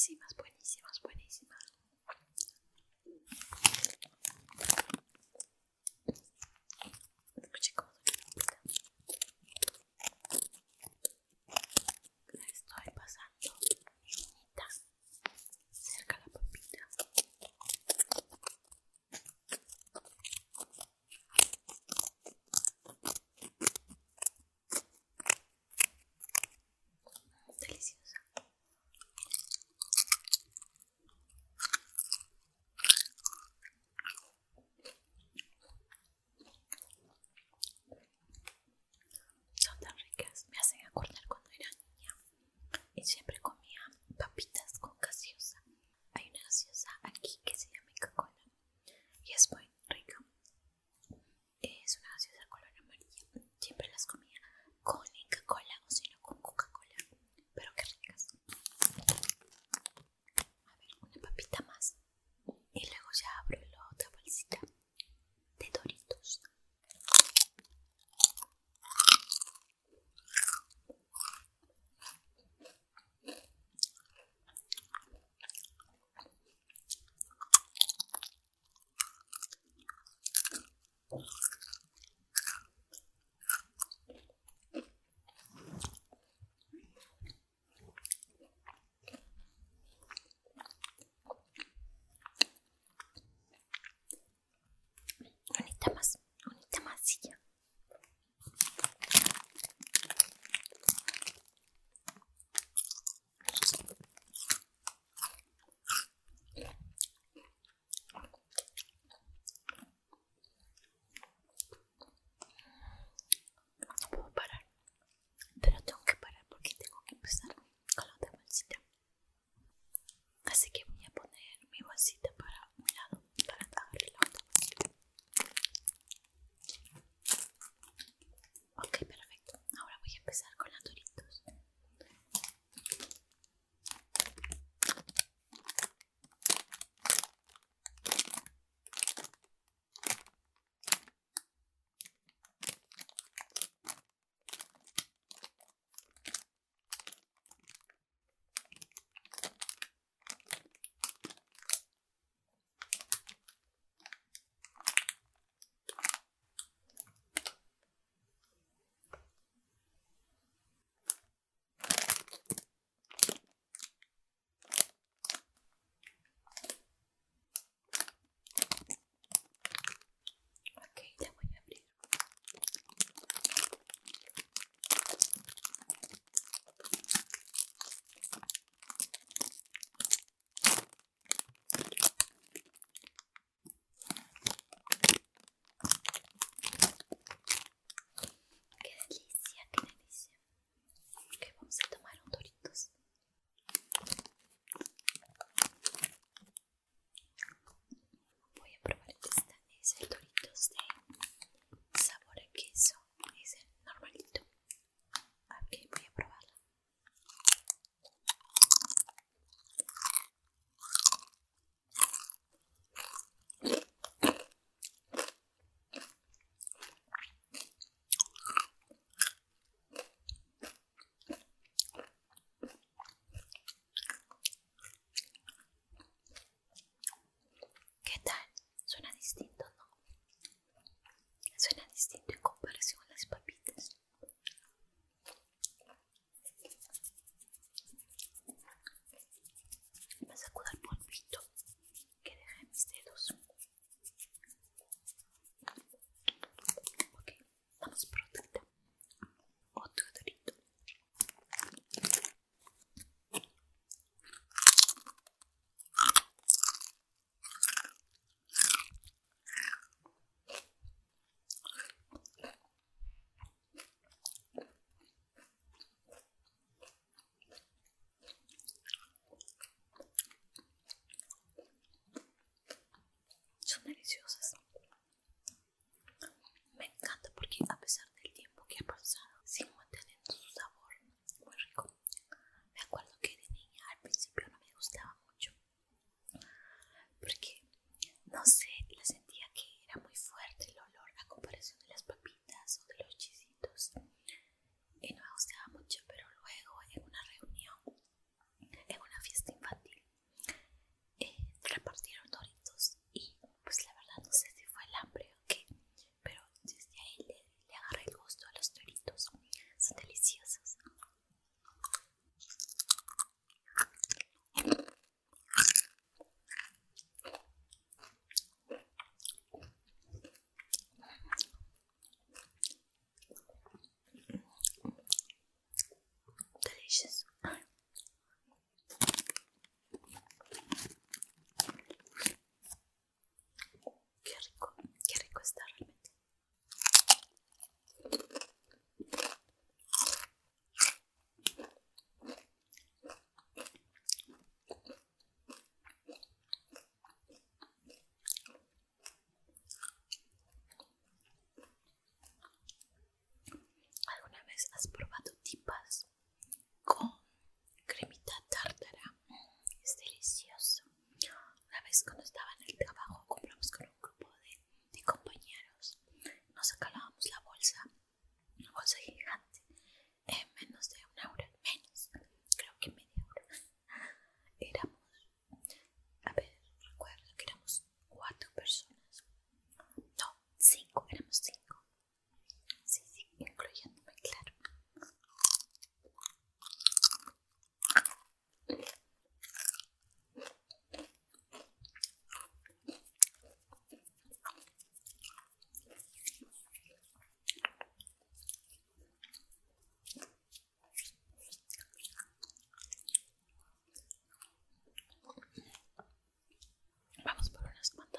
Buenísimas,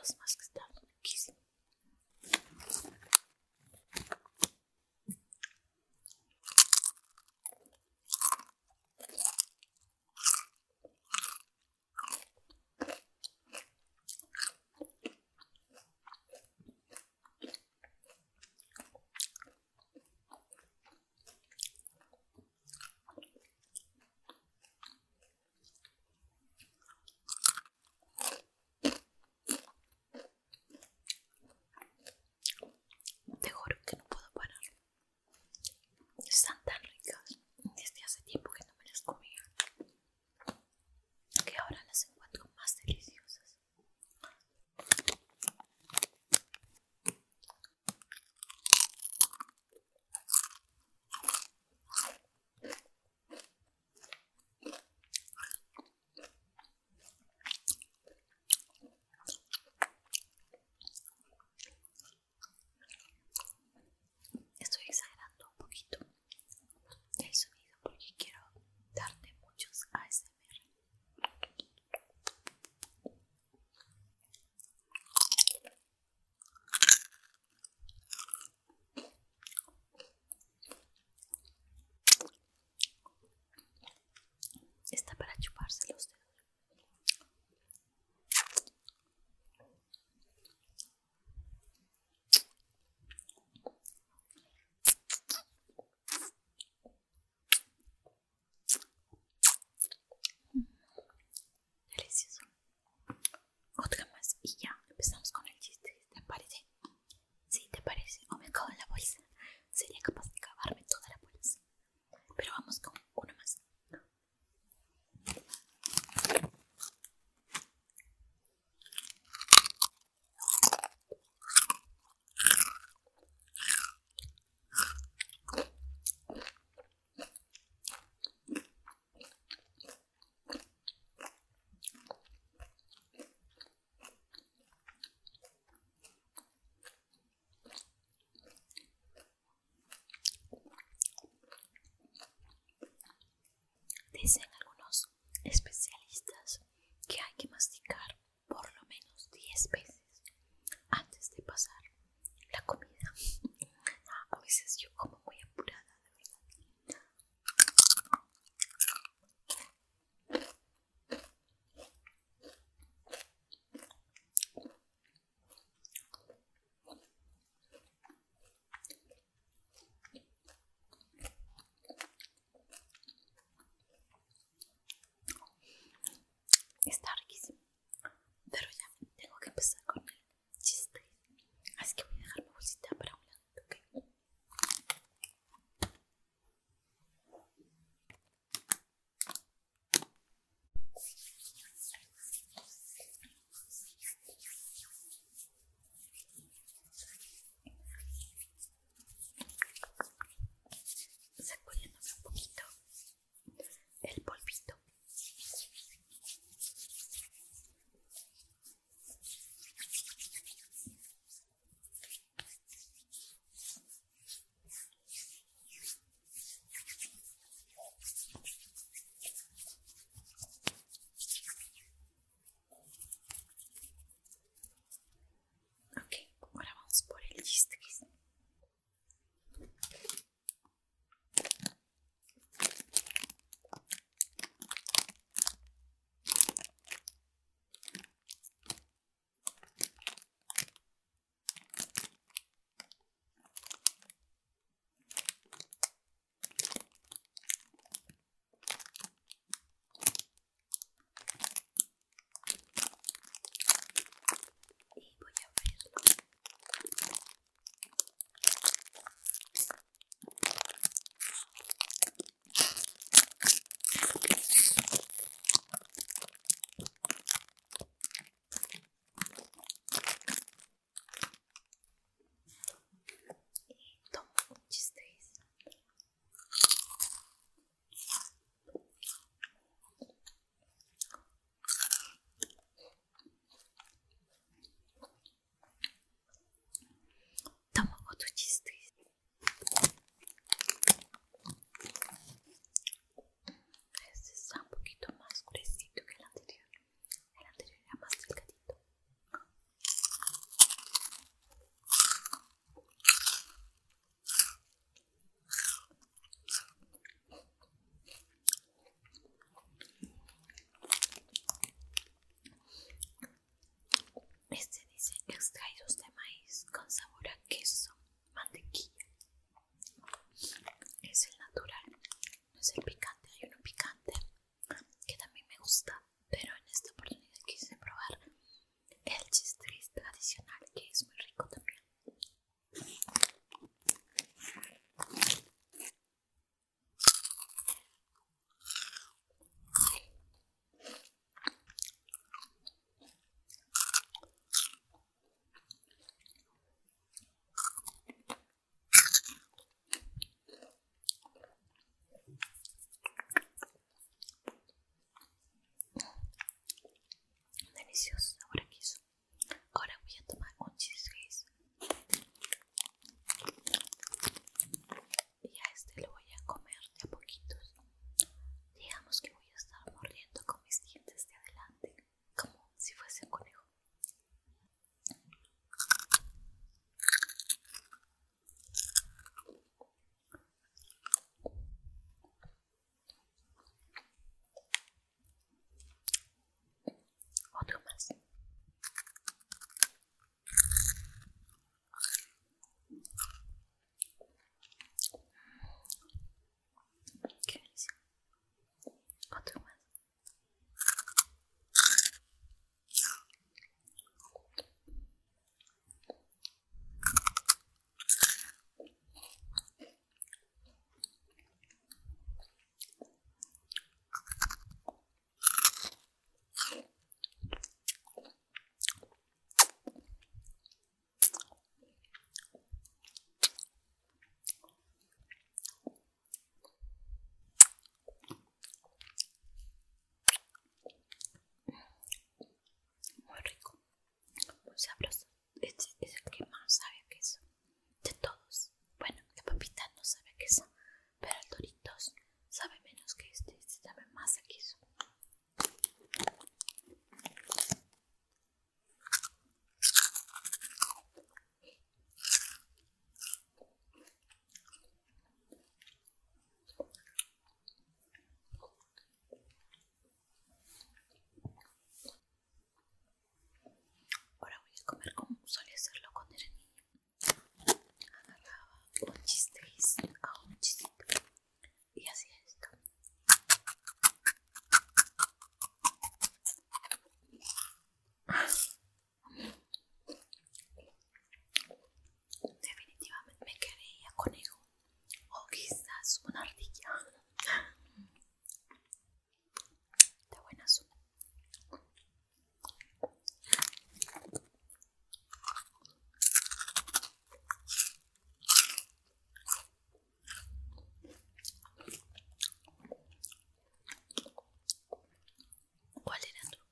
minutos más.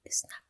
is not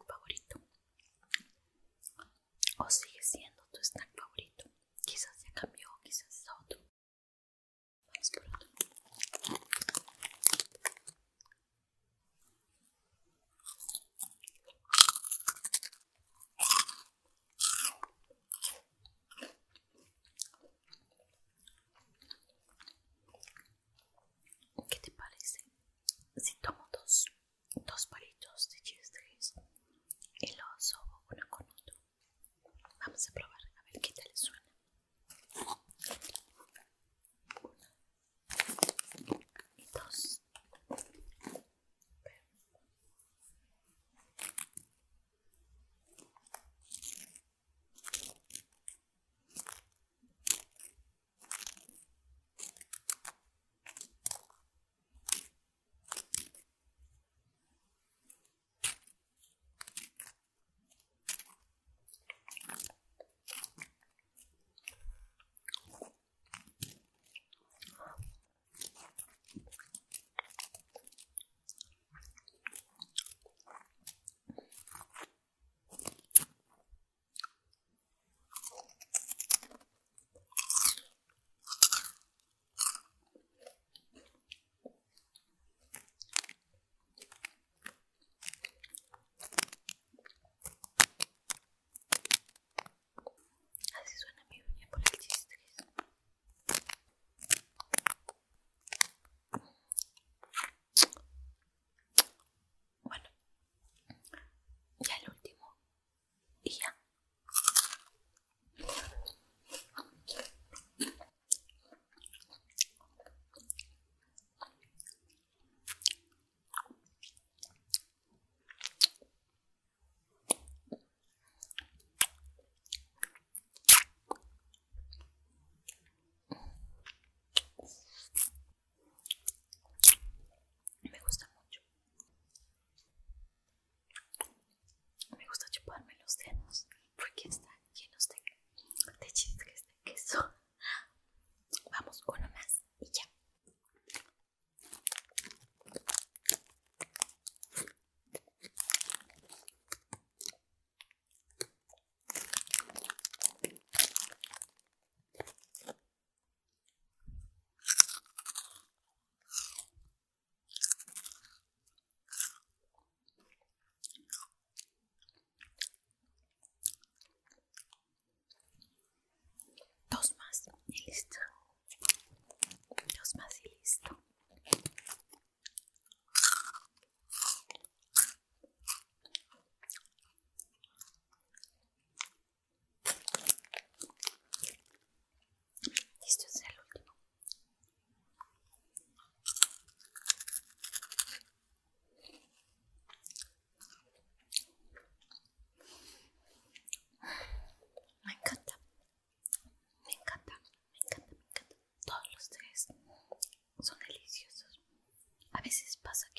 pasa aquí?